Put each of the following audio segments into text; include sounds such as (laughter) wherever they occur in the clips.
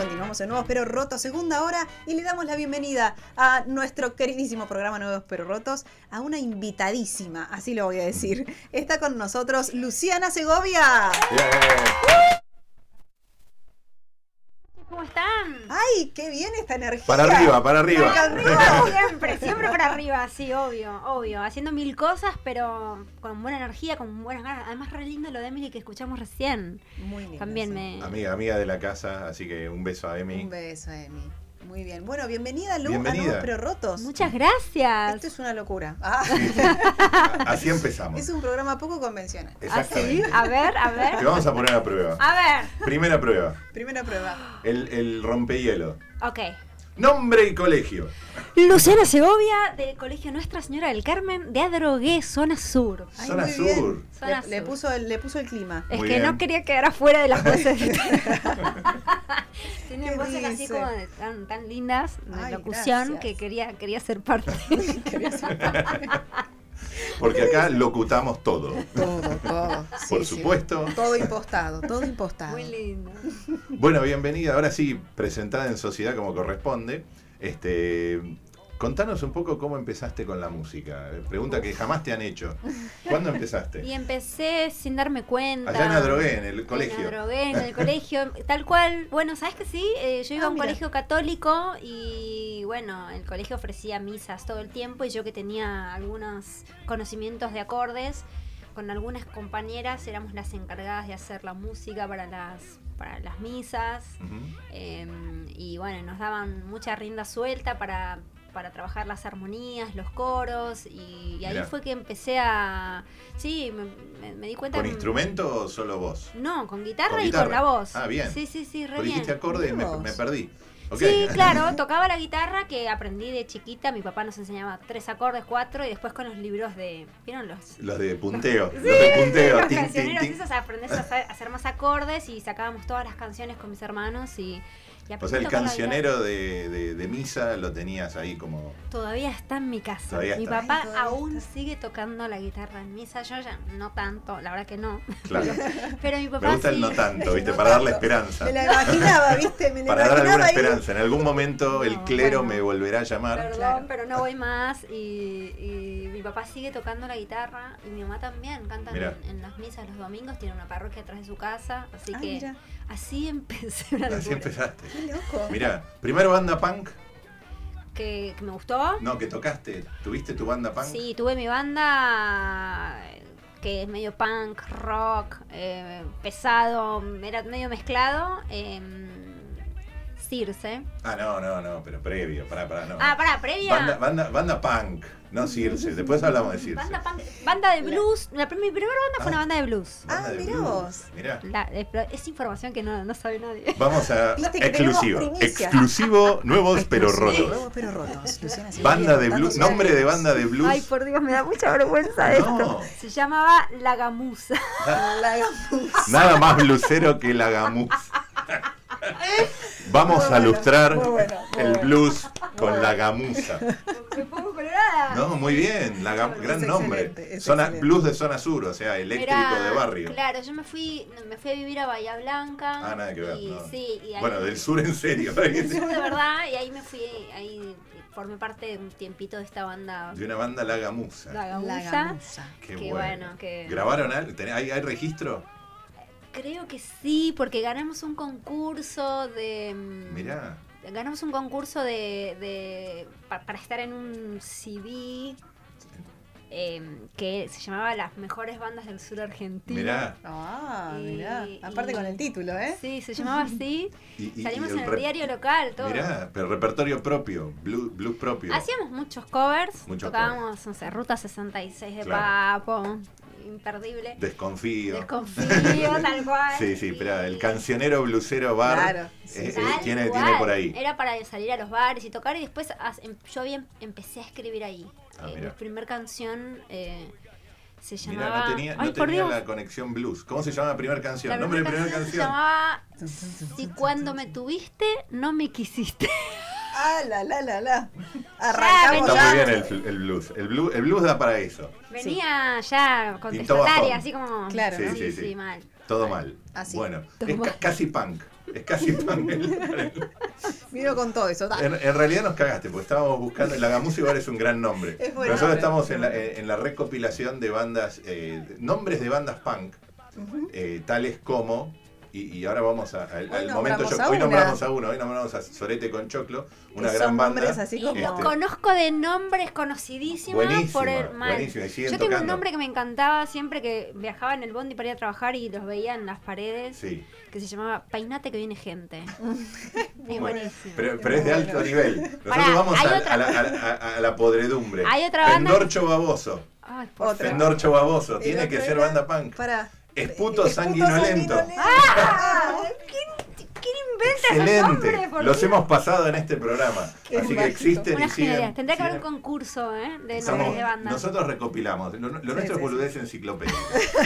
Continuamos en Nuevos Pero Rotos, segunda hora, y le damos la bienvenida a nuestro queridísimo programa Nuevos Pero Rotos, a una invitadísima, así lo voy a decir. Está con nosotros Luciana Segovia. ¿Cómo están? ¡Ay, qué bien esta energía! Para arriba, para arriba. Para arriba. (laughs) Siempre, siempre para arriba, sí, obvio, obvio. Haciendo mil cosas, pero con buena energía, con buenas ganas. Además, re lindo lo de Emily que escuchamos recién. Muy lindo. También sí. me. Amiga, amiga de la casa, así que un beso a Emi. Un beso, Emi. Muy bien. Bueno, bienvenida, Lu, a Bienvenida. Nuevos Pero Rotos. Muchas gracias. Esto es una locura. (laughs) Ah, (laughs) Así empezamos. es un programa poco convencional. ¿Ah, sí? Exactamente. A ver, a Te ver. vamos a poner a prueba. A ver. Primera prueba. Primera prueba. El, el rompehielo. Ok. Nombre y colegio. Luciana Segovia, del Colegio Nuestra Señora del Carmen, de Adrogué, zona sur. Ay, Zona muy bien. sur. Zona Le, puso el, le puso el clima. Es Muy que bien. no quería quedar afuera de las (laughs) voces. (laughs) ¿Qué Tienen voces así como de- tan, tan lindas de Ay, locución gracias. que quería, (laughs) quería ser parte. Porque acá locutamos todo. Todo, todo. Sí, Por sí. supuesto. Todo impostado, todo impostado. Muy lindo. Bueno, bienvenida. Ahora sí, presentada en sociedad como corresponde. Este, contanos un poco cómo empezaste con la música. Pregunta que jamás te han hecho. ¿Cuándo (laughs) empezaste? Y empecé sin darme cuenta. Allá en Adrogué, en el En colegio. Adrogué, en el (laughs) colegio. Tal cual. Bueno, ¿sabes que sí? Eh, yo iba Ah, a un mira. colegio católico y bueno, el colegio ofrecía misas todo el tiempo y yo que tenía algunos conocimientos de acordes, con algunas compañeras éramos las encargadas de hacer la música para las, para las misas. Eh, y bueno, nos daban mucha rienda suelta para, para trabajar las armonías, los coros, y, y ahí Mirá. fue que empecé a... Sí, me, me- me di cuenta... ¿Con que- instrumento o solo vos? No, con guitarra, Con y con la voz. Ah, bien. Sí, sí, sí, re bien. dijiste acordes, me, Mira vos. me perdí. Sí, (laughs) claro, tocaba la guitarra que aprendí de chiquita, mi papá nos enseñaba tres acordes, cuatro, y después con los libros de... ¿Vieron los...? Los de punteo. (laughs) los de punteo. los cancioneros esos, aprendés a hacer más acordes y sacábamos todas las canciones con mis hermanos y... O sea, el cancionero de, de- de misa lo tenías ahí como. Todavía está en mi casa. Todavía mi está. papá Ay, aún está. sigue tocando la guitarra en misa. Yo ya no tanto, la verdad que no. Claro. (laughs) Pero mi papá Me gusta sí. el no tanto, ¿viste? No Para darle tanto. esperanza. Me la imaginaba, ¿viste? Me la Para dar imaginaba alguna esperanza. En algún momento el clero bueno. me volverá a llamar. Perdón, Claro. pero no voy más. Y, y mi papá sigue tocando la guitarra y mi mamá también. Cantan en, en las misas los domingos. Tiene una parroquia atrás de su casa. Así Ah, que mira, así (laughs) empecé una Así empezaste. qué loco. Mirá, primero banda punk. Que, que me gustó. No, que tocaste. ¿Tuviste tu banda punk? Sí, tuve mi banda eh, que es medio punk, rock, eh, pesado, era medio mezclado. eh, Circe. Ah, no, no, no, pero previo. Pará, pará, no. Ah, pará, previa. Banda, banda, banda punk, no Circe. Después hablamos de Circe. Banda, punk- banda de blues. La, prim- mi primera banda fue Ah. una banda de blues. Banda Ah, de mirá blues. vos. Mirá. La- eh, es información que no, no sabe nadie. Vamos a (laughs) exclusivo. Exclusivo, nuevos pero rotos. Nuevos pero rotos. Luciana Banda de blues, nombre de banda de blues. Ay, por Dios, me da mucha vergüenza No. esto. Se llamaba La Gamusa. La (laughs) gamuza. Nada más blusero que la gamuza. (laughs) (laughs) Vamos Muy a bueno, lustrar muy bueno, muy el bueno. blues con la gamuza. Me pongo colorada. No, muy bien, la gran nombre. Zona, excelente. blues de zona sur, o sea, eléctrico Era- de barrio. Claro, yo me fui, me fui a vivir a Bahía Blanca. Ah, nada que ver. Y, no. Sí, y ahí, Bueno, del sur en serio. del sur de verdad, y ahí me fui, ahí formé parte de un tiempito de esta banda. De una banda La Gamuza. La La Gamuza. gamuza. Qué bueno. bueno, que- ¿Grabaron algo? ¿Tenés- ¿Hay, hay registro? Creo que sí, porque ganamos un concurso de. mm, Mirá. Ganamos un concurso de, de pa- para estar en un CD eh, que se llamaba Las mejores bandas del sur argentino. Mirá. Ah, Y- mirá. Aparte y- con el título, ¿eh? Sí, se llamaba así. (laughs) Y, y- Salimos y en el diario local, todo. Mirá, pero repertorio propio, blues, blues propio. Hacíamos muchos covers, Muchos tocábamos, no sé, Ruta 66 de Claro. Papo imperdible. Desconfío. Desconfío, (laughs) tal cual. Sí, sí, pero el Y- cancionero blusero bar Claro, eh, sí, eh, tiene, por ahí. Era para salir a los bares y tocar y después em- yo bien empecé a escribir ahí. Ah, Eh, mira. mi primer canción eh, se Mirá, llamaba... no tenía, no Ay, tenía Dios. la conexión blues. ¿Cómo se llama la primera canción? La Nombre de primera primera canción canción. se llamaba Si cuando me tuviste, no me quisiste. (laughs) Ah, la, la, la, la. Arrancamos Está ya. muy bien el, el blues. el blues. El blues da para eso. Venía ya Pintó contestataria, así como... Claro, Sí, ¿no? sí, sí. mal. Todo mal. Así. Bueno, Todo es mal. casi punk. Es casi punk. (laughs) Vino con todo eso. En, en realidad nos cagaste, porque estábamos buscando. La Gamusa igual es un gran nombre. Es buen Nosotros nombre. estamos en la, en la recopilación de bandas, eh, nombres de bandas punk, eh, tales como. Y, y ahora vamos a- al, Hoy al momento. yo- a hoy una. nombramos a uno, hoy nombramos a Sorete con Choclo, una Que gran son banda. nombres así Y como- los Este, conozco de nombres conocidísimos por el mal. Yo tengo un nombre que me encantaba siempre que viajaba en el bondi para ir a trabajar y los veía en las paredes, Sí, que se llamaba Peinate que viene gente. (laughs) es buenísimo. pero, pero es de alto Bueno. nivel. Nosotros Pará, vamos a, otra- a la, a- a- a la podredumbre. Hay otra banda- Fendorcho Baboso. Ay. Fendorcho Baboso. Tiene que ser banda punk. Para. Esputo sanguinolento. Ah, ¿Quién, quién inventa Excelente. nombres? por Los Dios? hemos pasado en este programa. Qué Así que existen Una y siguen. genialidad. Tendría que haber un concurso ¿eh? de nombres de bandas. nosotros recopilamos. Lo, lo nuestro sí, es sí. boludez enciclopedia.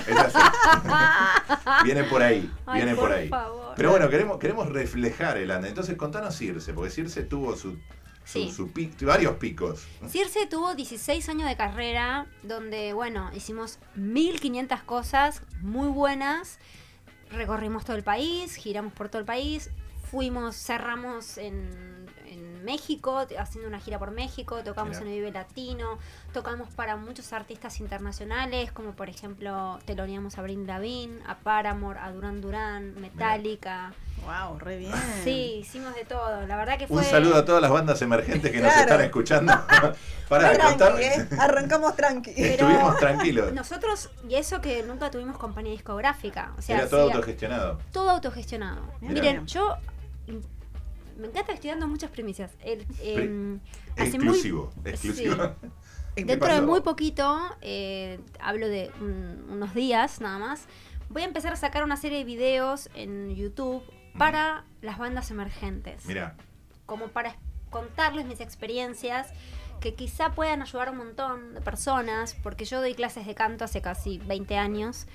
Es así. (laughs) viene por ahí. Ay, viene por, por ahí. favor. Pero bueno, queremos, queremos reflejar el ande. Entonces contanos Circe, porque Circe tuvo su, Sí. su pic- varios picos. Circe tuvo 16 años de carrera, donde, bueno, hicimos 1500 cosas muy buenas. Recorrimos todo el país, giramos por todo el país, fuimos, cerramos en, en México, haciendo una gira por México, tocamos en el Vive Latino, tocamos para muchos artistas internacionales, como por ejemplo, teloneamos a Brin a Paramore, a Duran Duran, Metallica. Wow, re bien. Sí, hicimos de todo. La verdad que fue. Un saludo a todas las bandas emergentes que nos están escuchando. (laughs) Para Tranqui, contar. ¿eh? Arrancamos tranqui. Estuvimos tranquilos. Nosotros, y eso que nunca tuvimos compañía discográfica. O sea, Era todo autogestionado. todo autogestionado. Mirá. Miren, yo me encanta estoy dando muchas primicias. El, em, hace muy- Exclusivo. (laughs) exclusivo. Sí. ¿Qué Dentro de muy poquito, eh, hablo de un- unos días nada más, voy a empezar a sacar una serie de videos en YouTube para las bandas emergentes. Mira, como para contarles mis experiencias que quizá puedan ayudar a un montón de personas, porque yo doy clases de canto hace casi 20 años.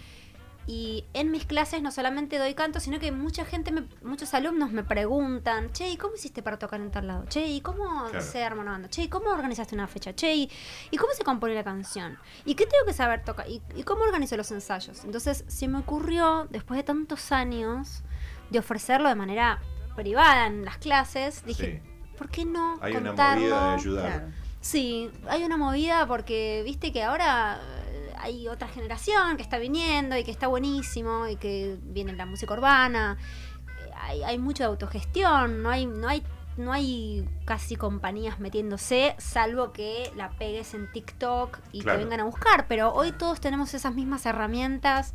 Y en mis clases no solamente doy canto, sino que mucha gente, me- muchos alumnos me preguntan, che, ¿y cómo hiciste para tocar en tal lado? Che, ¿y cómo Claro. se arma una banda? Che, ¿y cómo organizaste una fecha? Che, ¿y, y cómo se compone la canción? ¿Y qué tengo que saber tocar? ¿Y, y cómo organizo los ensayos? Entonces se me ocurrió, después de tantos años, de ofrecerlo de manera privada en las clases, dije, ¿por qué no hay una movida de ayudar. Claro. Sí, hay una movida porque viste que ahora hay otra generación que está viniendo y que está buenísimo y que viene la música urbana. Eh, Hay, hay mucha autogestión, no hay, no hay, no hay casi compañías metiéndose, salvo que la pegues en TikTok y Claro. te vengan a buscar. Pero hoy todos tenemos esas mismas herramientas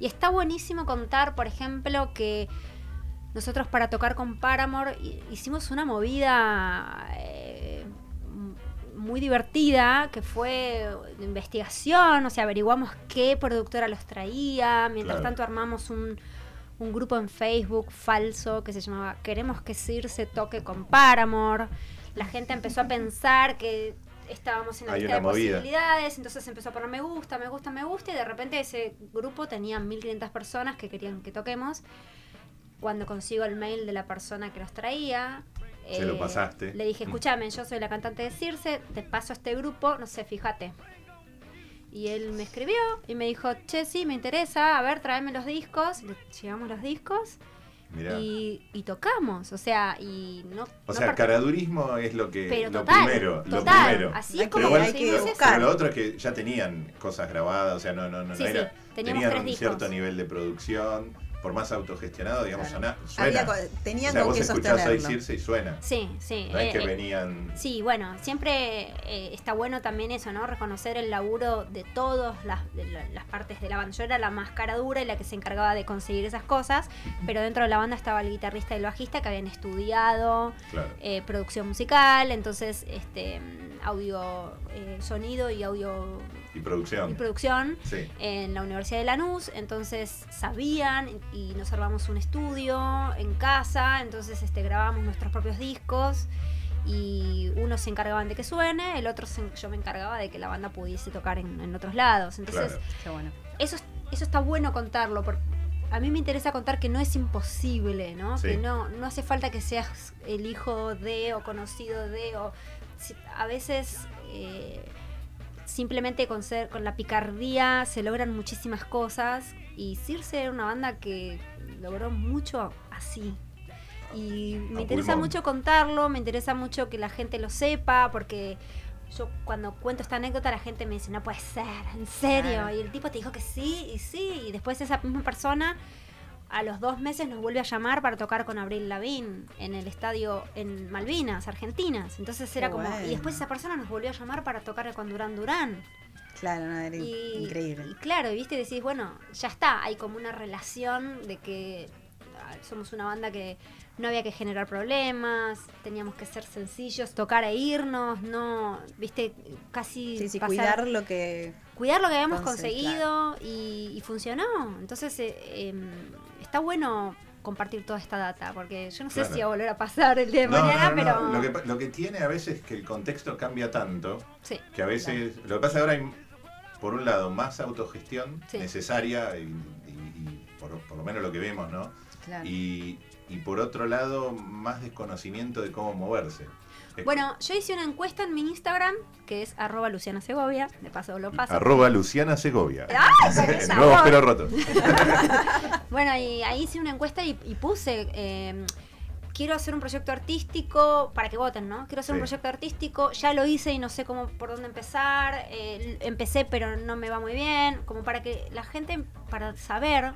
y está buenísimo contar, por ejemplo, que nosotros para tocar con Paramore hi- hicimos una movida eh, muy divertida que fue de investigación, o sea, averiguamos qué productora los traía, mientras Claro. tanto armamos un, un grupo en Facebook falso que se llamaba Queremos que Circe toque con Paramore. La gente empezó a pensar que estábamos en la Hay lista de movida. posibilidades, entonces empezó a poner me gusta, me gusta, me gusta, y de repente ese grupo tenía 1500 personas que querían que toquemos. Cuando consigo el mail de la persona que los traía, eh, Se lo pasaste. Le dije, Mm. escúchame, yo soy la cantante de Circe, te paso a este grupo, no sé, fíjate. Y él me escribió y me dijo, che, sí, me interesa, a ver, tráeme los discos. Le llevamos los discos y, y tocamos, o sea, y no... O no sea, caradurismo es lo que pero lo total, primero, lo primero. así es que- como Pero, bueno, hay que lo, buscar. pero lo otro es que ya tenían cosas grabadas, o sea, no, no, no, Sí, no sí, era, teníamos tenían tres un discos. cierto nivel de producción, por más autogestionado, digamos, Claro. Había suena. co- tenían o sea, con vos qué escuchás ahí sostenerlo. Circe y suena. Sí, sí. No es que eh, eh, venían. Sí, bueno, siempre eh, está bueno también eso, ¿no? Reconocer el laburo de todas las, las partes de la banda. Yo era la más cara dura y la que se encargaba de conseguir esas cosas, pero dentro de la banda estaba el guitarrista y el bajista que habían estudiado Claro. eh, producción musical, entonces este audio, eh, sonido y audio Y y producción. producción Sí. en la Universidad de Lanús, entonces sabían y nos armamos un estudio en casa, entonces este, grabábamos nuestros propios discos y unos se encargaban de que suene, el otro se- yo me encargaba de que la banda pudiese tocar en, en otros lados. Entonces Claro. Bueno. eso, es- eso está bueno contarlo, porque a mí me interesa contar que no es imposible, ¿no? Sí. Que no, no hace falta que seas el hijo de o conocido de, o si- a veces eh, simplemente con ser, con la picardía se logran muchísimas cosas y Circe era una banda que logró mucho así. Y me interesa mucho contarlo, me interesa mucho que la gente lo sepa, porque yo cuando cuento esta anécdota la gente me dice, no puede ser, en serio. Claro. Y el tipo te dijo que sí, y sí, y después esa misma persona a los dos meses nos vuelve a llamar para tocar con Abril Lavín en el estadio en Malvinas, Argentinas. Entonces era Qué como... bueno. Y después esa persona nos volvió a llamar para tocar con Durán Durán. Claro, no, era Y, increíble. y claro, y viste, decís, bueno, ya está, hay como una relación de que ah, somos una banda que no había que generar problemas, teníamos que ser sencillos, tocar e irnos, no, viste, casi Sí, sí, pasar- cuidar lo que. cuidar lo que habíamos conseguido y, y funcionó. Entonces, eh, em, está bueno compartir toda esta data, porque yo no sé Claro. si va a volver a pasar el día de No, mañana, no, no, pero... Lo, que, lo que tiene a veces es que el contexto cambia tanto Sí, que a veces. Lo que pasa ahora hay, por un lado, más autogestión Sí. necesaria, y, y- y por, por lo menos lo que vemos, ¿no? Claro. Y, y por otro lado, más desconocimiento de cómo moverse. Bueno, yo hice una encuesta en mi Instagram, que es arroba Luciana Segovia, de paso lo paso. Arroba Luciana Segovia. ¡Ah, (laughs) por El favor! nuevo pelo roto. (laughs) Bueno, y ahí hice una encuesta y, y puse, eh, quiero hacer un proyecto artístico, para que voten, ¿no? Quiero hacer un proyecto artístico, ya lo hice y no sé cómo por dónde empezar, eh, empecé pero no me va muy bien, como para que la gente, para saber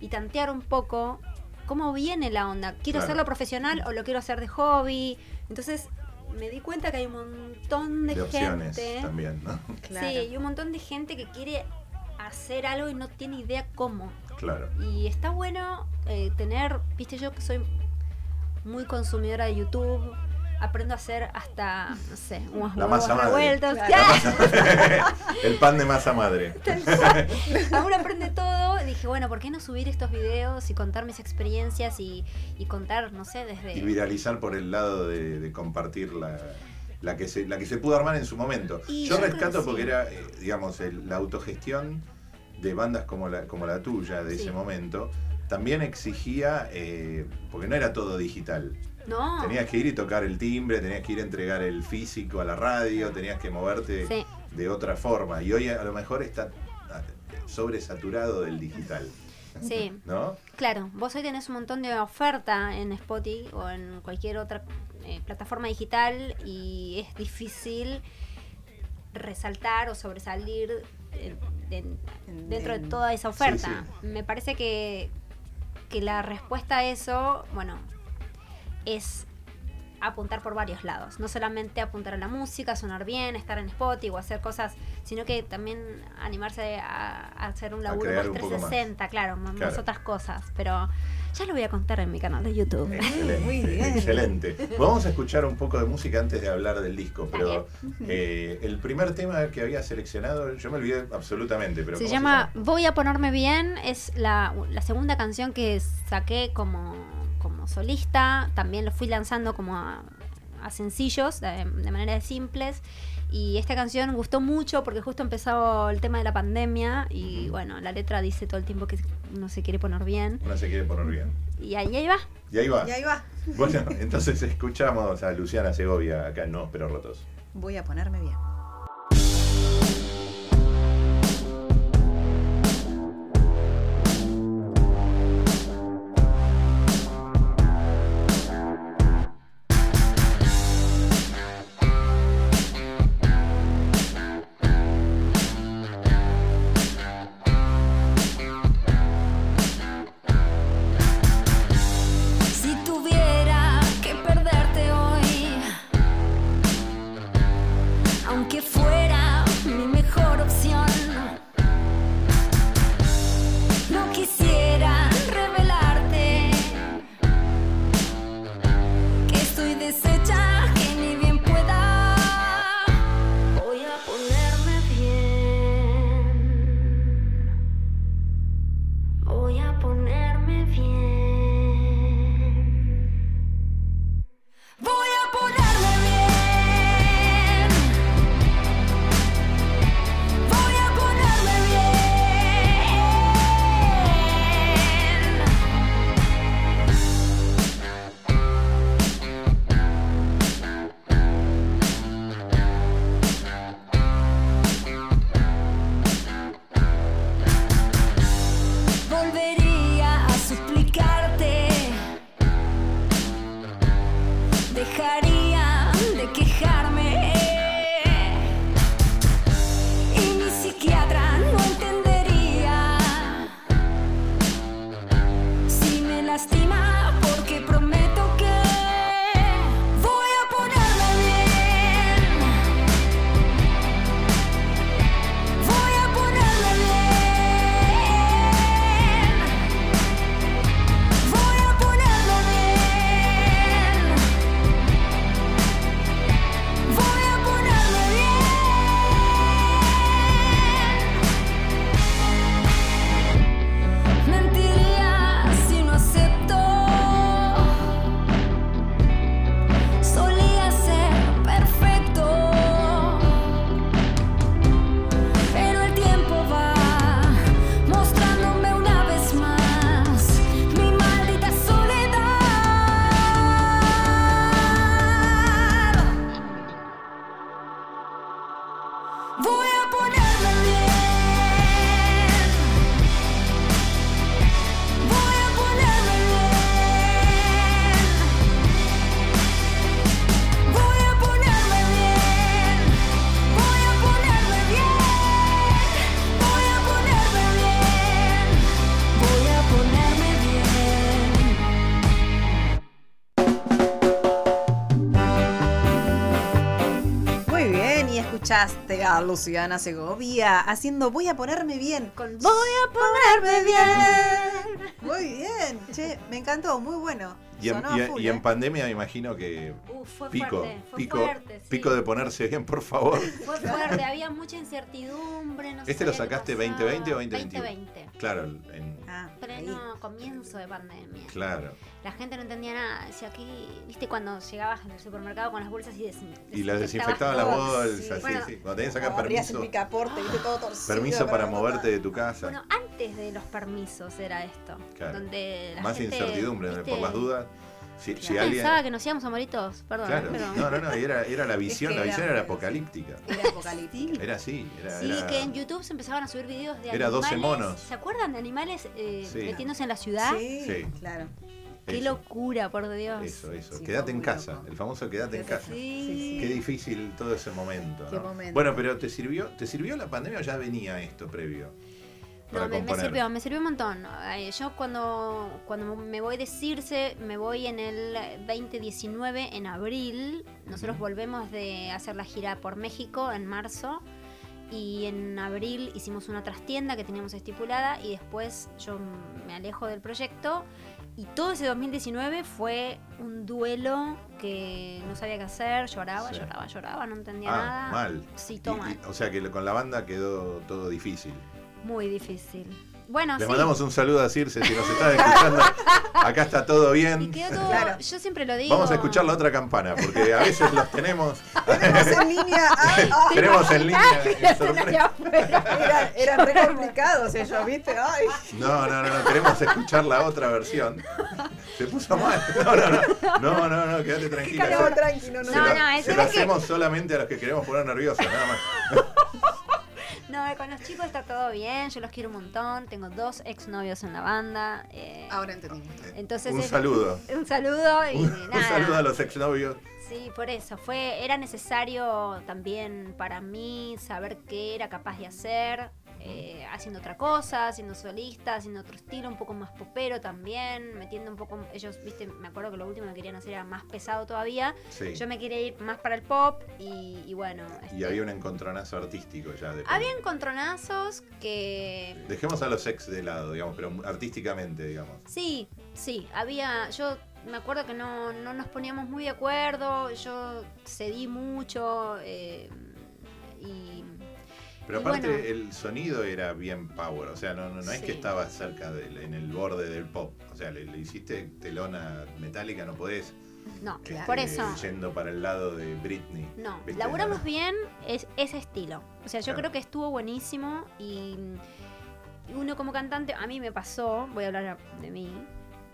y tantear un poco cómo viene la onda, quiero Claro. hacerlo profesional o lo quiero hacer de hobby, entonces me di cuenta que hay un montón de, De opciones gente. también, ¿no? Claro. Sí, hay un montón de gente que quiere hacer algo y no tiene idea cómo. Claro. Y está bueno eh, tener, viste, yo que soy muy consumidora de YouTube, aprendo a hacer hasta, no sé, unos La huevos masa madre. revueltos. Claro. El pan de masa madre. (laughs) Ahora aprende todo. Y dije, bueno, ¿por qué no subir estos videos y contar mis experiencias y, y contar, no sé, desde... Y viralizar por el lado de, de compartir la, la, que se, la que se pudo armar en su momento. Y Yo rescato que porque sí. era, eh, digamos, el- la autogestión de bandas como la, como la tuya de Sí. ese momento. También exigía, eh, porque no era todo digital. No. Tenías que ir y tocar el timbre, tenías que ir a entregar el físico a la radio, tenías que moverte Sí. de otra forma. Y hoy a lo mejor está ah, sobresaturado del digital. Sí. (laughs) ¿No? Claro, vos hoy tenés un montón de oferta en Spotify o en cualquier otra eh, plataforma digital y es difícil resaltar o sobresalir eh, de- dentro de toda esa oferta. Sí, Me parece que, que la respuesta a eso, bueno, es apuntar por varios lados. No solamente apuntar a la música, sonar bien, estar en Spotify o hacer cosas, sino que también animarse a, a hacer un laburo más un poco más. 360, claro, más Claro. otras cosas. Pero ya lo voy a contar en mi canal de YouTube. Excelente, Muy bien. excelente. Vamos a escuchar un poco de música antes de hablar del disco, pero eh, el primer tema que había seleccionado, yo me olvidé absolutamente, pero Se ¿cómo llama Voy a ponerme bien, es la, la segunda canción que saqué como, como solista, también lo fui lanzando como a, a sencillos, de, de manera simples, y esta canción gustó mucho porque justo empezó el tema de la pandemia y bueno, la letra dice todo el tiempo que uno se quiere poner bien, Una se quiere poner bien. y ahí, ahí va. Y ahí va. Y ahí va. Bueno, entonces escuchamos a Luciana Segovia acá en No, pero rotos. Voy a ponerme bien. Lastima a Luciana Segovia haciendo Voy a ponerme bien. Con- Voy a ponerme bien. Muy bien, che, me encantó, muy bueno. Y en, y en- full, y en ¿eh? pandemia me imagino que Uf, fue pico, fuerte, fue pico, fuerte, sí. pico de ponerse bien, por favor. (laughs) Fue fuerte, había mucha incertidumbre. No ¿Este lo sacaste pasaba. 2020 o 2021? 2020. Claro, en- Ah, ahí. Pleno comienzo de pandemia. claro. La gente no entendía nada. Decía aquí, viste, cuando llegabas al supermercado con las bolsas y des Y las desinfectabas desinfectaban las bolsas, sí, Bueno, sí. Cuando tenías que sacar el permiso, picaporte, viste todo torcido. (gasps) permiso para no moverte de tu casa. Bueno, antes de los permisos era esto. Claro. Donde la Más gente, incertidumbre viste, por las dudas. Si, si Yo alguien. pensaba que nos íbamos a morir todos, perdón. Claro, pero... no, no, no, era, era la (laughs) visión, que la era- visión era apocalíptica. Era apocalíptico. Era así, era. Sí, era- que en YouTube se empezaban a subir videos de Era 12 animales. monos. ¿Se acuerdan de animales eh, Sí. metiéndose en la ciudad? Sí, Sí. claro. Qué eso, locura, por Dios. Eso, eso. Sí, quédate en casa, loco. el famoso quédate en casa. Sí. Qué difícil todo ese momento. Qué ¿no? momento. Bueno, pero ¿te sirvió, ¿te sirvió la pandemia o ya venía esto previo? Para No, me, sirvió, me sirvió un montón. Yo cuando, cuando me voy de Circe, me voy en el 2019, en abril. Nosotros volvemos de hacer la gira por México en marzo. Y en abril hicimos una trastienda que teníamos estipulada y después yo me alejo del proyecto. Y todo ese 2019 fue un duelo que no sabía qué hacer, lloraba, Sí. lloraba, lloraba, no entendía Ah, nada. mal. Sí, Y- toma, y- o sea que con la banda quedó todo difícil. Muy difícil. Bueno, Le sí. mandamos un saludo a Circe si nos está escuchando. (laughs) Acá está todo Y bien. quedó todo, Claro. yo siempre lo digo. Vamos a escuchar la otra campana, porque a veces los tenemos. Tenemos en línea. (laughs) Ay, ay, tenemos en línea. eran re complicados ellos, ¿viste? Ay. No, no, no, no, queremos escuchar la otra versión. Se puso mal. No, no, no. No, no, no, quédate tranquila. No, no, no. se No, lo, no, es se lo verdad que- hacemos solamente a los que queremos poner nerviosos, nada más. No, con los chicos está todo bien, yo los quiero un montón. Tengo dos exnovios en la banda. eh, Ahora entendimos. entonces un es- saludo. (laughs) Un saludo y Un, un nada. saludo a los exnovios. Sí, por eso. Fue, era necesario también para mí saber qué era capaz de hacer. Eh, haciendo otra cosa, haciendo solista, haciendo otro estilo, un poco más popero también, metiendo un poco, ellos, viste, me acuerdo que lo último que querían hacer era más pesado todavía, Sí. yo me quería ir más para el pop y, y bueno. Y este, había un encontronazo artístico ya. De había encontronazos que Dejemos a los ex de lado, digamos, pero artísticamente, digamos. Sí, sí, había, yo me acuerdo que no, no nos poníamos muy de acuerdo, yo cedí mucho eh, y... Pero aparte bueno, el sonido era bien power, o sea, no, no, no es que estaba cerca del, en el borde del pop, o sea, le, le hiciste telona metálica, no podés. no, este, por eso, Yendo para el lado de Britney. no, ¿viste? laburamos bien es, ese estilo, o sea, yo Claro. creo que estuvo buenísimo y uno como cantante, a mí me pasó, voy a hablar de mí,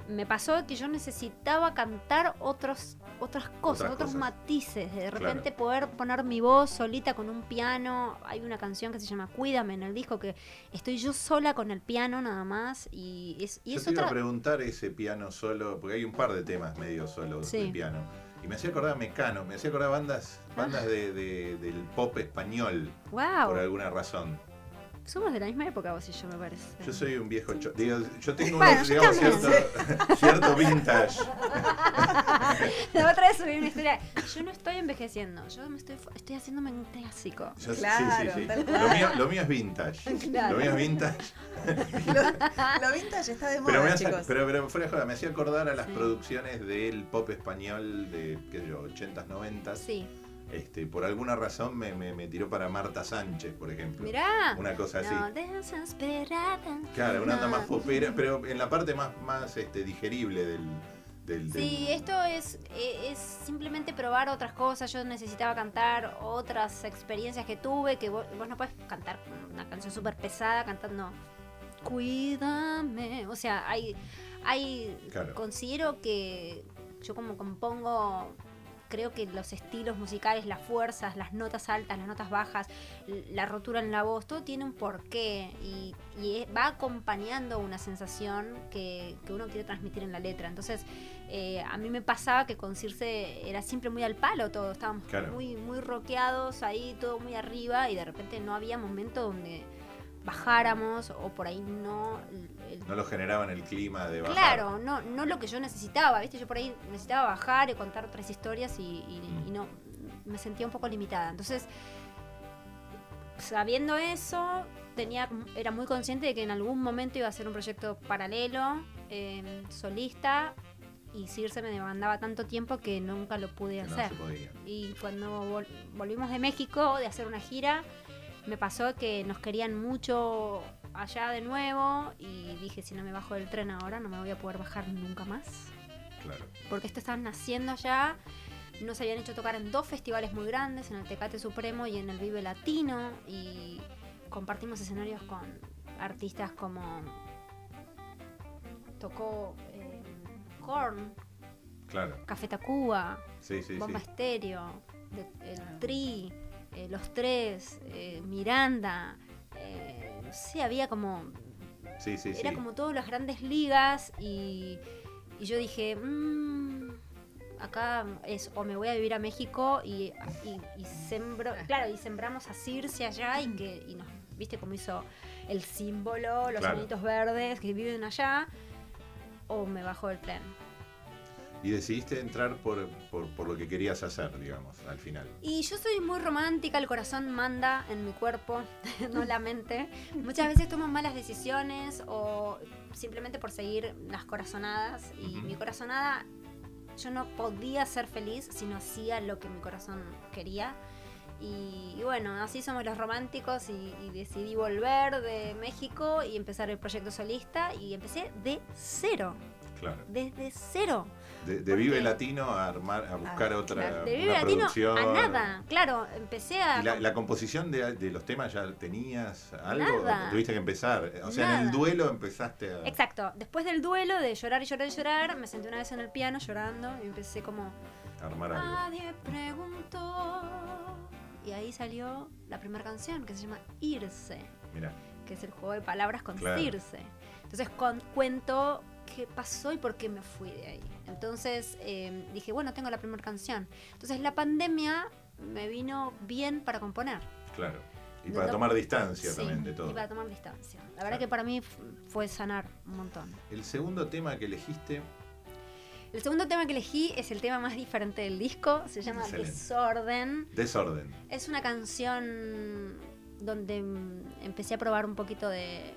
me pasó que yo necesitaba cantar otros, otras cosas, Otras otros cosas. matices. De Claro. repente poder poner mi voz solita con un piano. Hay una canción que se llama Cuídame en el disco que estoy yo sola con el piano nada más. Y es, y Yo es te iba a otra. preguntar ese piano solo, porque hay un par de temas medio solos Sí. del piano. Y me hacía acordar a Mecano, me hacía acordar a bandas, bandas de, de- del pop español, por ¡Wow! alguna razón. Somos de la misma época vos y yo, me parece. Yo soy un viejo cho- digo, yo tengo Bueno, unos, yo digamos, cierto, cierto vintage. (laughs) La otra vez subí una historia. Yo no estoy envejeciendo, yo me estoy, estoy haciéndome un clásico. Yo- Claro, Lo mío, lo mío es vintage. (laughs) Claro. Lo mío es vintage. Lo, lo vintage está de moda, Pero, me hace- chicos. pero, pero fuera de joda, me hacía acordar a las Sí. producciones del pop español de, qué sé yo, 80s, 90s. Sí. Este, por alguna razón me, me, me tiró para Marta Sánchez, por ejemplo. Mirá. Una cosa así. No, desesperada. Claro, una onda No. más popera, pero en la parte más, más este, digerible del, del, Sí, esto es, e- es simplemente probar otras cosas. Yo necesitaba cantar otras experiencias que tuve, que vos, vos no puedes cantar una canción súper pesada cantando Cuídame. O sea, hay, hay Claro. considero que yo como compongo creo que los estilos musicales, las fuerzas, las notas altas, las notas bajas, la rotura en la voz, todo tiene un porqué y, va acompañando una sensación que, que uno quiere transmitir en la letra. Entonces, eh, a mí me pasaba que con Circe era siempre muy al palo todo, estábamos Claro. muy, muy rockeados ahí, todo muy arriba y de repente no había momento donde bajáramos o por ahí no... el- No lo generaban el clima de bajar. Claro, no, no lo que yo necesitaba, ¿viste? Yo por ahí necesitaba bajar y contar otras historias y, y- Mm. y no me sentía un poco limitada. Entonces, sabiendo eso, tenía, era muy consciente de que en algún momento iba a ser un proyecto paralelo, eh, solista, y Circe me demandaba tanto tiempo que nunca lo pude que no hacer. se podía. Y cuando vol- volvimos de México de hacer una gira, me pasó que nos querían mucho allá de nuevo y dije, si no me bajo del tren ahora, no me voy a poder bajar nunca más. Claro. Porque esto estaban naciendo allá, nos habían hecho tocar en dos festivales muy grandes, en el Tecate Supremo y en el Vive Latino, y compartimos escenarios con artistas como tocó eh, Korn, Claro. Café Tacuba, Sí, sí, Bomba sí. Estéreo, de- el Tri, eh, Los Tres, eh, Miranda, eh, no sé, había como, Sí, sí, era sí. como todas las grandes ligas y, y yo dije, "Mm, acá es o me voy a vivir a México y, y, y sembro, claro, y sembramos a Circe allá y que y nos, viste cómo hizo el símbolo, los Claro. verdes que viven allá, o me bajo del tren. Y decidiste entrar por, por, por lo que querías hacer, digamos, al final. Y yo soy muy romántica, el corazón manda en mi cuerpo, (laughs) no la mente. Muchas veces tomo malas decisiones o simplemente por seguir las corazonadas. Y Ujú. mi corazonada, yo no podía ser feliz si no hacía lo que mi corazón quería. Y, y bueno, así somos los románticos y, y decidí volver de México y empezar el proyecto solista y empecé de cero, Claro. desde cero. De, de ¿Por Vive? Latino a armar, a buscar Ah, otra. De Vive una Latino producción. a nada, claro, empecé a... ¿Y la, la composición de, de los temas ya tenías algo? Nada. ¿O Tuviste que empezar. O sea, en el duelo empezaste a Exacto. Después del duelo de llorar y llorar y llorar, me senté una vez en el piano llorando y empecé como armar algo. nadie preguntó. Y ahí salió la primera canción que se llama Irse, Mira, que es el juego de palabras con Claro. Circe. Entonces con- cuento qué pasó y por qué me fui de ahí. Entonces eh, dije, bueno, tengo la primera canción. Entonces la pandemia me vino bien para componer. Claro. Y para no. tomar distancia Sí, también de Y todo. para tomar distancia. La verdad Claro. que para mí fue sanar un montón. El segundo tema que elegiste, El segundo tema que elegí es el tema más diferente del disco. Se llama Excelente. Desorden. Desorden. Es una canción donde mm, empecé a probar un poquito de,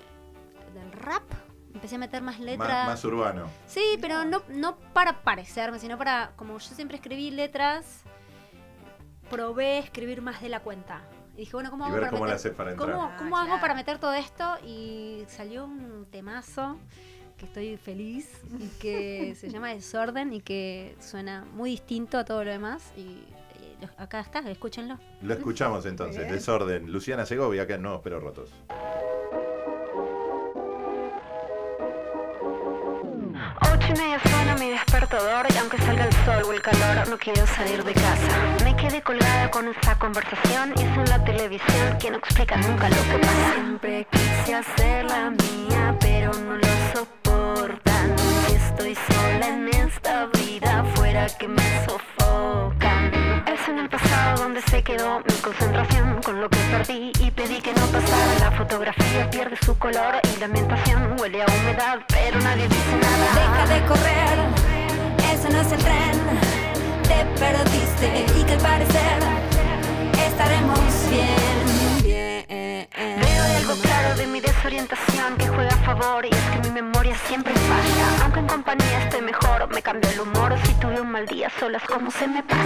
del rap. Empecé a meter más Má- letras. más urbano. Sí, pero no, no para parecerme, sino para, como yo siempre escribí letras, probé escribir más de la cuenta. Y dije, bueno, ¿cómo Y hago ver para cómo meter, la haces para entrar. ¿cómo, Ah, cómo hago claro. para meter todo esto? Y salió un temazo que estoy feliz y que (laughs) se llama Desorden y que suena muy distinto a todo lo demás. Y, eh, lo- acá está, escúchenlo. Lo escuchamos entonces. Desorden. Luciana Segovia, acá en Nuevos Pero Rotos. Y media suena mi despertador y aunque salga el sol o el calor no quiero salir de casa. Me quedé colgada con esta conversación y es en la televisión que no explica nunca lo que pasa. Siempre quise hacer la mía pero no lo soportan. Estoy sola en esta vida fuera que me sofocan. Es en el pasado donde se quedó mi concentración con lo que perdí y pedí que no pasara. La fotografía pierde su color y la ambientación huele a humedad, pero nadie dice nada. De correr, ese no es el tren. Te perdiste y que al parecer estaremos bien, bien. Veo algo claro de mi desorientación que juega a favor y es que mi memoria siempre falla. Aunque en compañía esté mejor, me cambia el humor. Si tuve un mal día solas, ¿cómo se me pasa?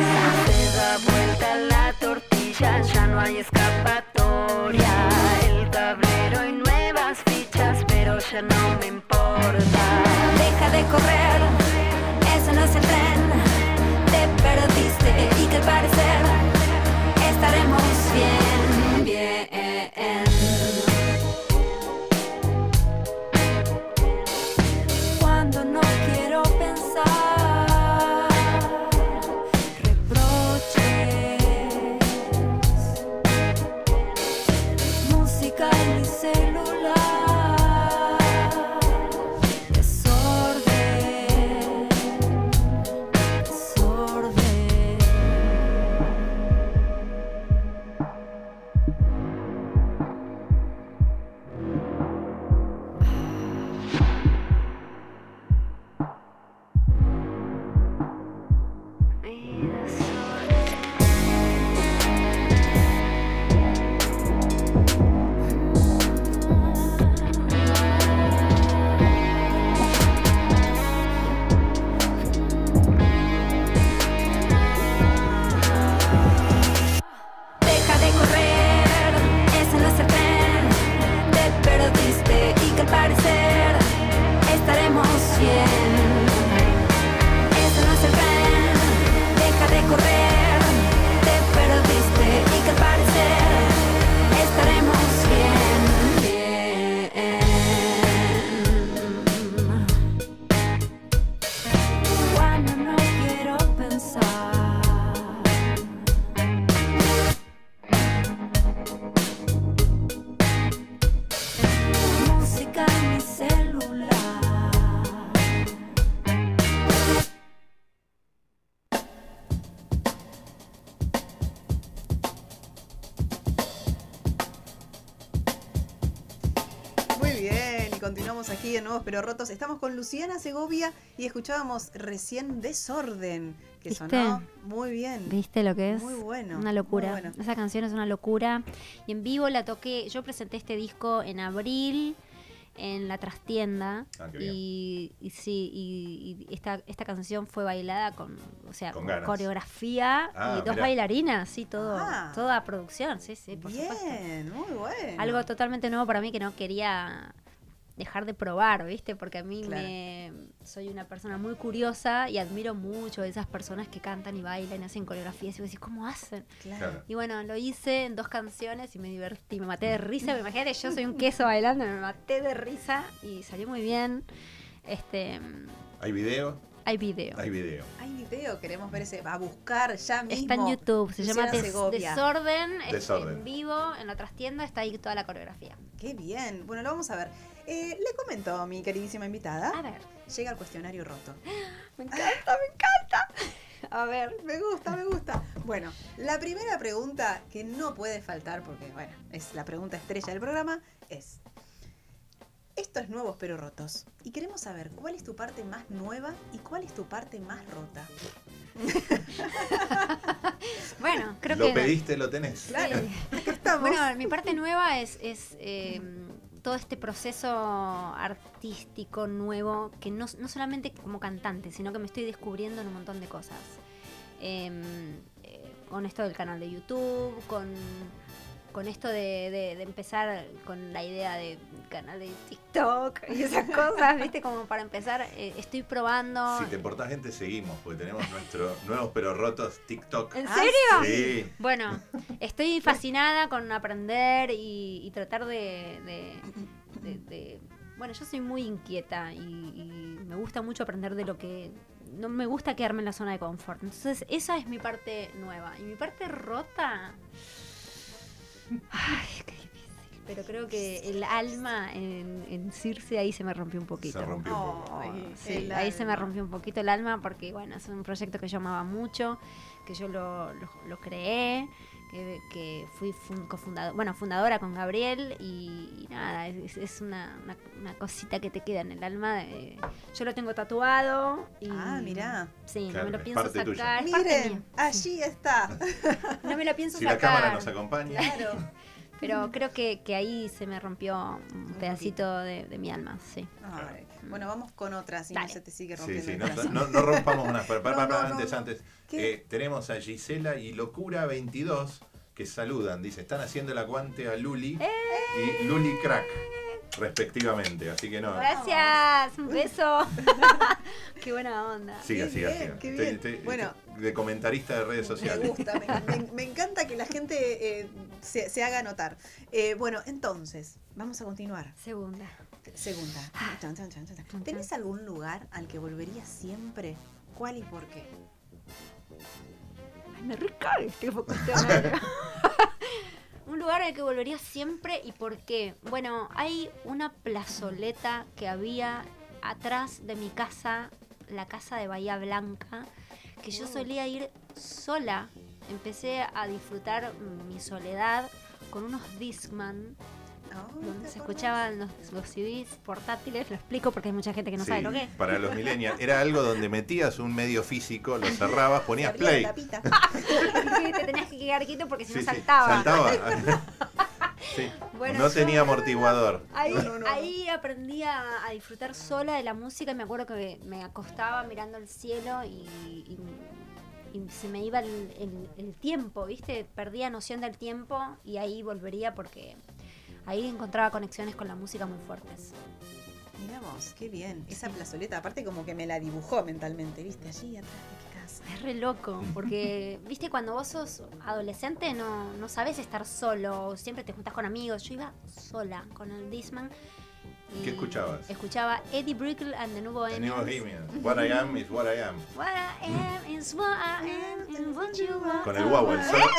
Se da vuelta la tortilla, ya no hay escapatoria. El tablero y pero ya no me importa. Deja de correr, ese no es el tren. Te perdiste y que al parecer estaremos bien, bien. Nuevos Pero Rotos. Estamos con Luciana Segovia y escuchábamos recién Desorden, que ¿Viste? sonó muy bien. ¿Viste lo que es? Muy bueno, Una locura. bueno. Esa canción es una locura. Y en vivo la toqué. Yo presenté este disco en abril en la trastienda. Ah, y, y sí, y, y esta, esta canción fue bailada con, o sea, Con coreografía Ah, y dos mirá. bailarinas, sí, todo, Ah. toda producción, sí, sí, por supuesto. Bien, muy bueno. Algo totalmente nuevo para mí que no quería dejar de probar, ¿viste? Porque a mí Claro. me soy una persona muy curiosa y admiro mucho a esas personas que cantan y bailan y hacen coreografías y vos decís, ¿cómo hacen? Claro. Y bueno, lo hice en dos canciones y me divertí, me maté de risa. Imagínate, yo soy un queso bailando, me maté de risa y salió muy bien. Este, ¿Hay video? hay video. Hay video. Hay video, queremos ver ese. Va a buscar ya mismo. Está en YouTube, se llama Luciana Des- Segovia. Desorden, es Desorden. en vivo, en la trastienda está ahí toda la coreografía. Qué bien. Bueno, lo vamos a ver. Eh, le comento a mi queridísima invitada. A ver, Llega el cuestionario roto. (gasps) me encanta, me encanta. A ver, Me gusta, me gusta. Bueno, la primera pregunta que no puede faltar, porque bueno, es la pregunta estrella del programa, es. Esto es nuevos pero rotos. Y queremos saber cuál es tu parte más nueva y cuál es tu parte más rota. (laughs) bueno, creo Lo que... pediste, lo tenés. Claro, acá estamos. Bueno, mi parte nueva es, es eh, todo este proceso artístico nuevo, que no, no solamente como cantante, sino que me estoy descubriendo en un montón de cosas. Em, eh, con esto del canal de YouTube, con, con esto de, de- de empezar con la idea de canal de TikTok y esas (laughs) cosas, ¿viste? Como para empezar, eh, estoy probando. Si te portás bien, te seguimos, porque tenemos nuestro nuevos pero rotos TikTok. ¿En Ah, serio? Sí. Bueno, estoy fascinada con aprender y, y tratar de, de- de- de- Bueno, yo soy muy inquieta y, y me gusta mucho aprender de lo que... No me gusta quedarme en la zona de confort. Entonces, esa es mi parte nueva. Y mi parte rota... Ay, qué difícil. Pero creo que el alma en, en Circe ahí se me rompió un poquito. Se rompió un poco. Ay, Sí, el ahí se me rompió un poquito el alma porque, bueno, es un proyecto que yo amaba mucho, que yo lo, lo, lo creé, que, que fui fun- cofundado- bueno, fundadora con Gabriel y, y nada, es, es una, una, una cosita que te queda en el alma. eh, yo lo tengo tatuado y... Ah, mirá. Sí, Claro, no me lo pienso tuya. sacar. parte Miren, allí está. (laughs) No me lo pienso Si la sacar. cámara nos acompaña. Claro. (laughs) Pero creo que, que ahí se me rompió un pedacito de, de mi alma, sí. Ay, Bueno, vamos con otra, si no se te sigue Sí, rompiendo sí, el no, corazón. no, no rompamos una. (laughs) Para, para, para, no, no, antes, no. antes. Eh, tenemos a Gisela y Locura22 que saludan. Dice, están haciendo el aguante a Luli y Luli Crack, respectivamente. Así que no. Gracias, un beso. (laughs) (laughs) Qué buena onda. Siga, Qué siga, bien, siga. qué bien. Bueno. de comentarista de redes Me sociales. gusta, me, me- me encanta que la gente eh, se, se haga notar. Eh, bueno, entonces, vamos a continuar. Segunda. Segunda. Chan. ¿Tenés algún lugar al que volverías siempre? ¿Cuál y por qué? Ay, me recae este cuestionario. (laughs) Un lugar al que volvería siempre y por qué. Bueno, hay una plazoleta que había atrás de mi casa, la casa de Bahía Blanca, que yo solía ir sola. Empecé a disfrutar mi soledad con unos Discman, Oh, donde ¿te se escuchaban los, los CDs portátiles. Lo explico porque hay mucha gente que no Sí, sabe lo que es. Para los millennials, era algo donde metías un medio físico, lo cerrabas, ponías play. (laughs) Sí, te tenías que quedar quieto porque si Sí, no sí, saltaba. saltaba. (laughs) Sí. Bueno, no tenía amortiguador. Ahí, No, no, no, ahí aprendí a, a disfrutar sola de la música y me acuerdo que me acostaba mirando el cielo y, y- y se me iba el, el- el tiempo, ¿viste? Perdía noción del tiempo y ahí volvería porque ahí encontraba conexiones con la música muy fuertes. Mirá vos, qué bien. Esa plazoleta, aparte como que me la dibujó mentalmente, ¿viste? Allí atrás de mi casa. Es re loco, porque, viste, cuando vos sos adolescente no, no sabes estar solo, siempre te juntas con amigos. Yo iba sola con el Disman. Y ¿Qué escuchabas? Escuchaba Eddie Brickell and the New The New Bohemians. Bohemians. What I am is what I am. What I am is what I am and what you are. Con el guagua, el, solo-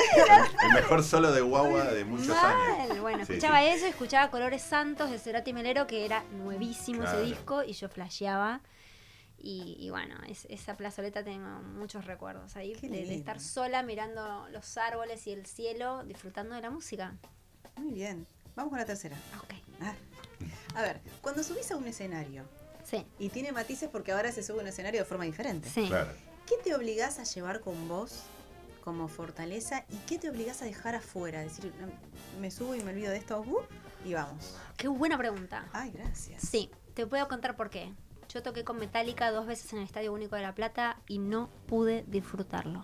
el mejor solo de guagua de muchos Mal. años. Bueno, Sí, escuchaba sí. eso, escuchaba Colores Santos de Cerati Melero, que era nuevísimo Claro. ese disco, y yo flasheaba. Y, y bueno, es- esa plazoleta tengo muchos recuerdos ahí de, de estar sola mirando los árboles y el cielo, disfrutando de la música. Muy bien. Vamos con la tercera. Ok. Ah. A ver, cuando subís a un escenario, Sí, y tiene matices porque ahora se sube a un escenario de forma diferente, sí. Claro. ¿qué te obligás a llevar con vos como fortaleza y qué te obligás a dejar afuera? Decir, "No, me subo y me olvido de esto, uh, y vamos. Qué buena pregunta. Ay, gracias. Sí, te puedo contar por qué. Yo toqué con Metallica dos veces en el Estadio Único de La Plata y no pude disfrutarlo.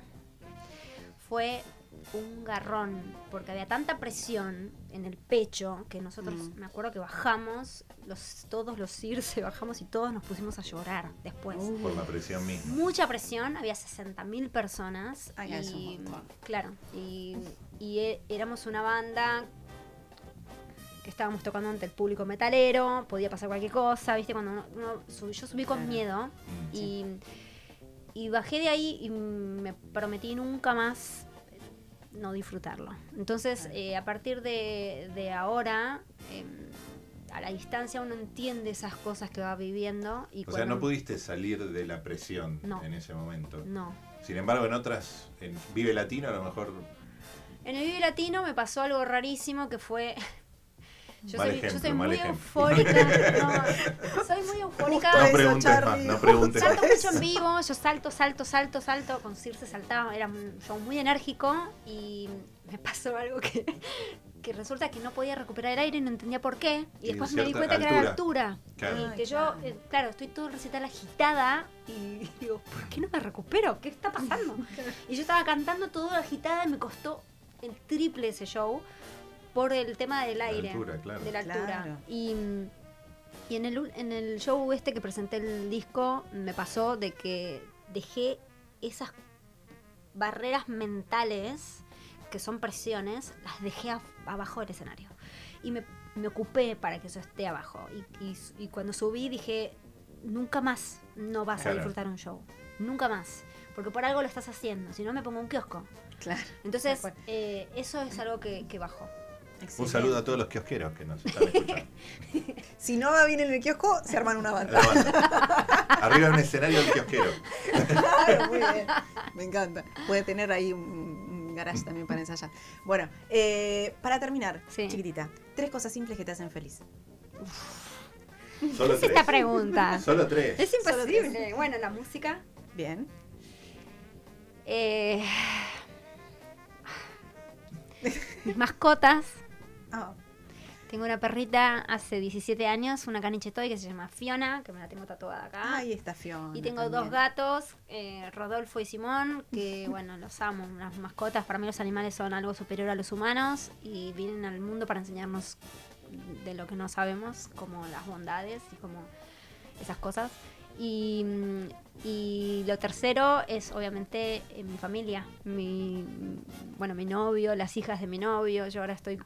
Fue un garrón, porque había tanta presión en el pecho que nosotros, Mm. me acuerdo que bajamos, los, todos los CIRSE bajamos y todos nos pusimos a llorar después. Uh. Por la presión misma. Mucha presión, había 60.000 personas. Ay, es un y, claro, y, y e- éramos una banda que estábamos tocando ante el público metalero, podía pasar cualquier cosa, ¿viste? Cuando uno, uno sub- yo subí con miedo Mm. y, y bajé de ahí y me prometí nunca más no disfrutarlo. Entonces, eh, a partir de, de ahora, em, a la distancia uno entiende esas cosas que va viviendo. Y O sea, no pudiste salir de la presión No. en ese momento. No. Sin embargo, en otras, en Vive Latino, a lo mejor. En el Vive Latino me pasó algo rarísimo que fue. Yo Mal soy, yo ejemplo, soy mal muy ejemplo. eufórica. No, soy muy eufórica. No preguntes más, no preguntes Salto mucho en vivo, yo salto, salto, salto, salto. Con Circe saltaba, era un show muy enérgico y me pasó algo que, que resulta que no podía recuperar el aire y no entendía por qué. Y Y después de me di cuenta que era la altura. Claro. Y que yo, claro. eh, claro, estoy todo el recital agitada y (laughs) digo, ¿por qué no me recupero? ¿Qué está pasando? (laughs) Y yo estaba cantando todo agitada y me costó el triple ese show por el tema del aire. altura, claro. De la altura. Claro. Y, y en, el, ul- en el show este que presenté el disco, me pasó de que dejé esas barreras mentales, que son presiones, las dejé a- abajo del escenario. Y me, me ocupé para que eso esté abajo. Y, y- y cuando subí dije, nunca más no vas Claro. a disfrutar un show. Nunca más. Porque por algo lo estás haciendo. Si no, me pongo un kiosco. Claro. Entonces, eh, eso es algo que, que bajó. Un saludo a todos los kiosqueros que nos están escuchando. (laughs) Si no va bien en el kiosco, se arman una banda. Arriba de un escenario del kiosquero. Claro, muy bien. Me encanta. Puede tener ahí un, un garage también para ensayar. Bueno, eh, para terminar, Sí. chiquitita, tres cosas simples que te hacen feliz. Solo ¿Qué es esta tres. pregunta? Solo tres. Es imposible. Bueno, la música. Bien. eh, (laughs) mis mascotas. Ah, Tengo una perrita hace 17 años, una caniche toy que se llama Fiona, que me la tengo tatuada acá. ahí está Fiona. y tengo también. dos gatos, eh, Rodolfo y Simón, que (laughs) bueno, los amo, unas mascotas. Para mí los animales son algo superior a los humanos y vienen al mundo para enseñarnos de lo que no sabemos, como las bondades y como esas cosas. Y, y lo tercero es obviamente eh, mi familia, mi, bueno, mi novio, las hijas de mi novio. Yo ahora estoy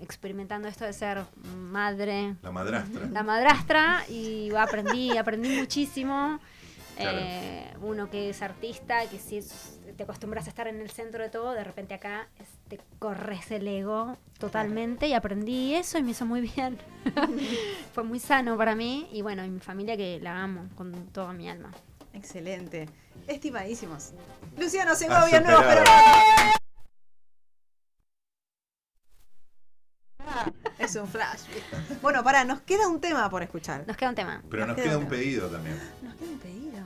experimentando esto de ser madre, La madrastra. la madrastra y aprendí, aprendí muchísimo. Claro. Eh, uno que es artista, que si es- te acostumbras a estar en el centro de todo, de repente acá te corres el ego totalmente y aprendí eso y me hizo muy bien. (laughs) Fue muy sano para mí y bueno, y mi familia que la amo con toda mi alma. Excelente. Estimadísimos. Luciano Segovia, nuevo pero. Ah, (laughs) Es un flash. Bueno, pará, nos queda un tema por escuchar. Nos queda un tema. Pero nos Nos queda queda un pedido también. Nos queda un pedido.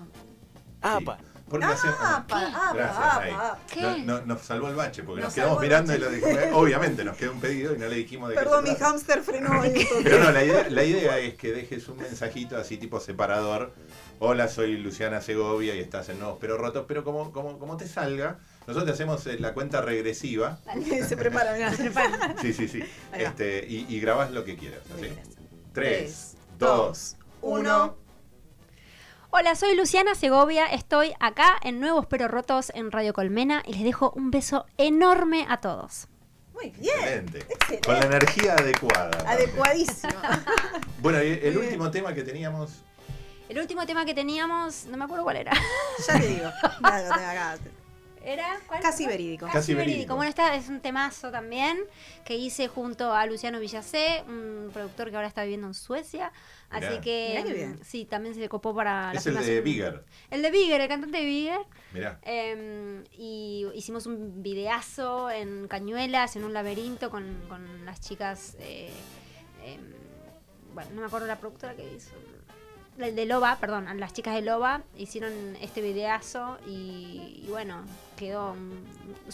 Sí. Porque hacemos- apa, Gracias. No- no- nos salvó el bache, porque Nos nos, quedamos mirando y lo dijimos. Obviamente nos quedó un pedido y no le dijimos de qué Perdón, se mi hámster frenó (laughs) ahí. Pero no, la idea, la idea es que dejes un mensajito así tipo separador. Hola, soy Luciana Segovia y estás en Nuevos Pero Rotos. Pero como, como, como te salga, nosotros te hacemos eh, la cuenta regresiva. (laughs) Se prepara, mirá. (laughs) Sí, sí, sí. Va. Este, y, y grabás lo que quieras. ¿así? Tres, dos, dos, uno. Hola, soy Luciana Segovia, estoy acá en Nuevos Pero Rotos en Radio Colmena y les dejo un beso enorme a todos. Muy bien. Excelente. Excelente. Con la energía adecuada. Adecuadísimo. (laughs) Bueno, y el Muy último tema que teníamos. El último tema que teníamos, no me acuerdo cuál era. ya te digo. (laughs) Nada, acá. ¿Era? ¿Cuál? Casi verídico. Casi, Casi verídico. verídico. Bueno, esta es un temazo también que hice junto a Luciano Villacé, un productor que ahora está viviendo en Suecia. Así Mirá. que Mirá qué bien. sí, también se copó para la Es el de. Bigger. El de Bigger, el cantante de Bigger. Mirá. Eh, y hicimos un videazo en Cañuelas, en un laberinto con, con las chicas. eh, em, bueno, no me acuerdo la productora que hizo. El de Loba, perdón, las chicas de Loba hicieron este videazo y, y bueno, quedó un,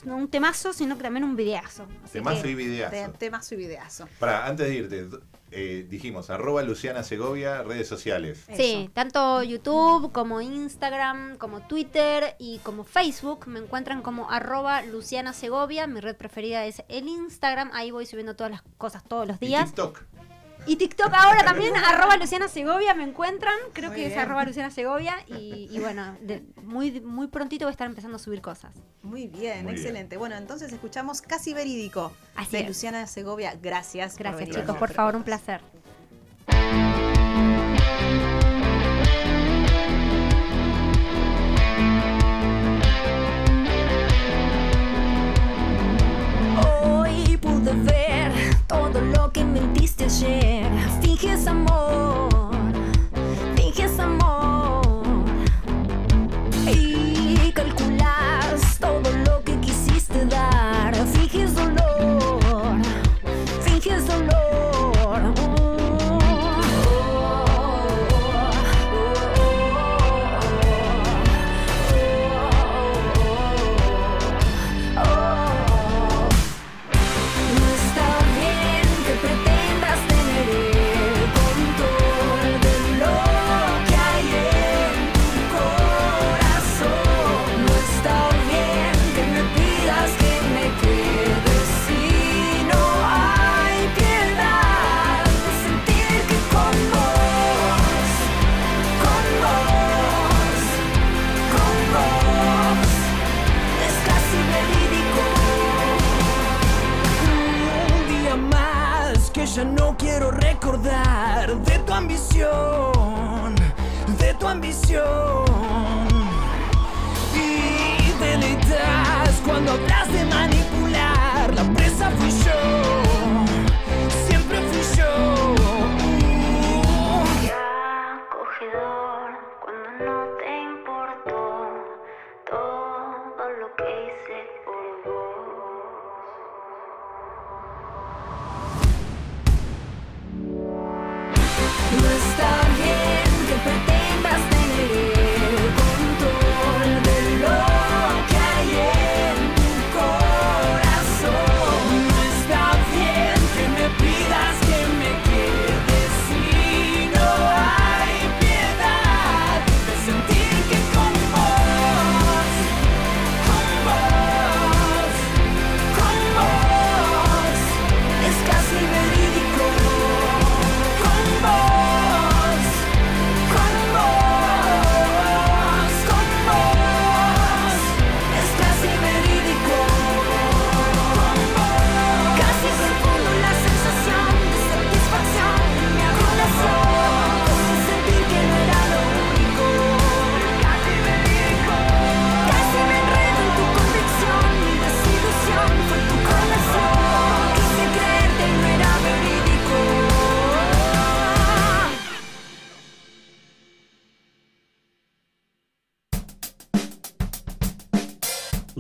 no un temazo, sino que también un videazo. Así Temazo que- y videazo. Te- Temazo y videazo. Para, antes de irte, eh, dijimos, arroba Luciana Segovia, redes sociales. Sí, tanto YouTube como Instagram, como Twitter y como Facebook me encuentran como arroba Luciana Segovia. Mi red preferida es el Instagram. Ahí voy subiendo todas las cosas todos los Y días. TikTok. Y TikTok ahora también, arroba Luciana Segovia, me encuentran. Creo Muy que es bien. arroba Luciana Segovia. Y, y bueno, de- muy, muy prontito voy a estar empezando a subir cosas. Muy bien, Muy excelente. Bueno, entonces escuchamos Casi Verídico Así de es. Luciana Segovia. Gracias. por Gracias venir. chicos, por favor, un placer. esteja, fique some more. Ya no quiero recordar de tu ambición, de tu ambición. Y deleitas cuando hablas de manera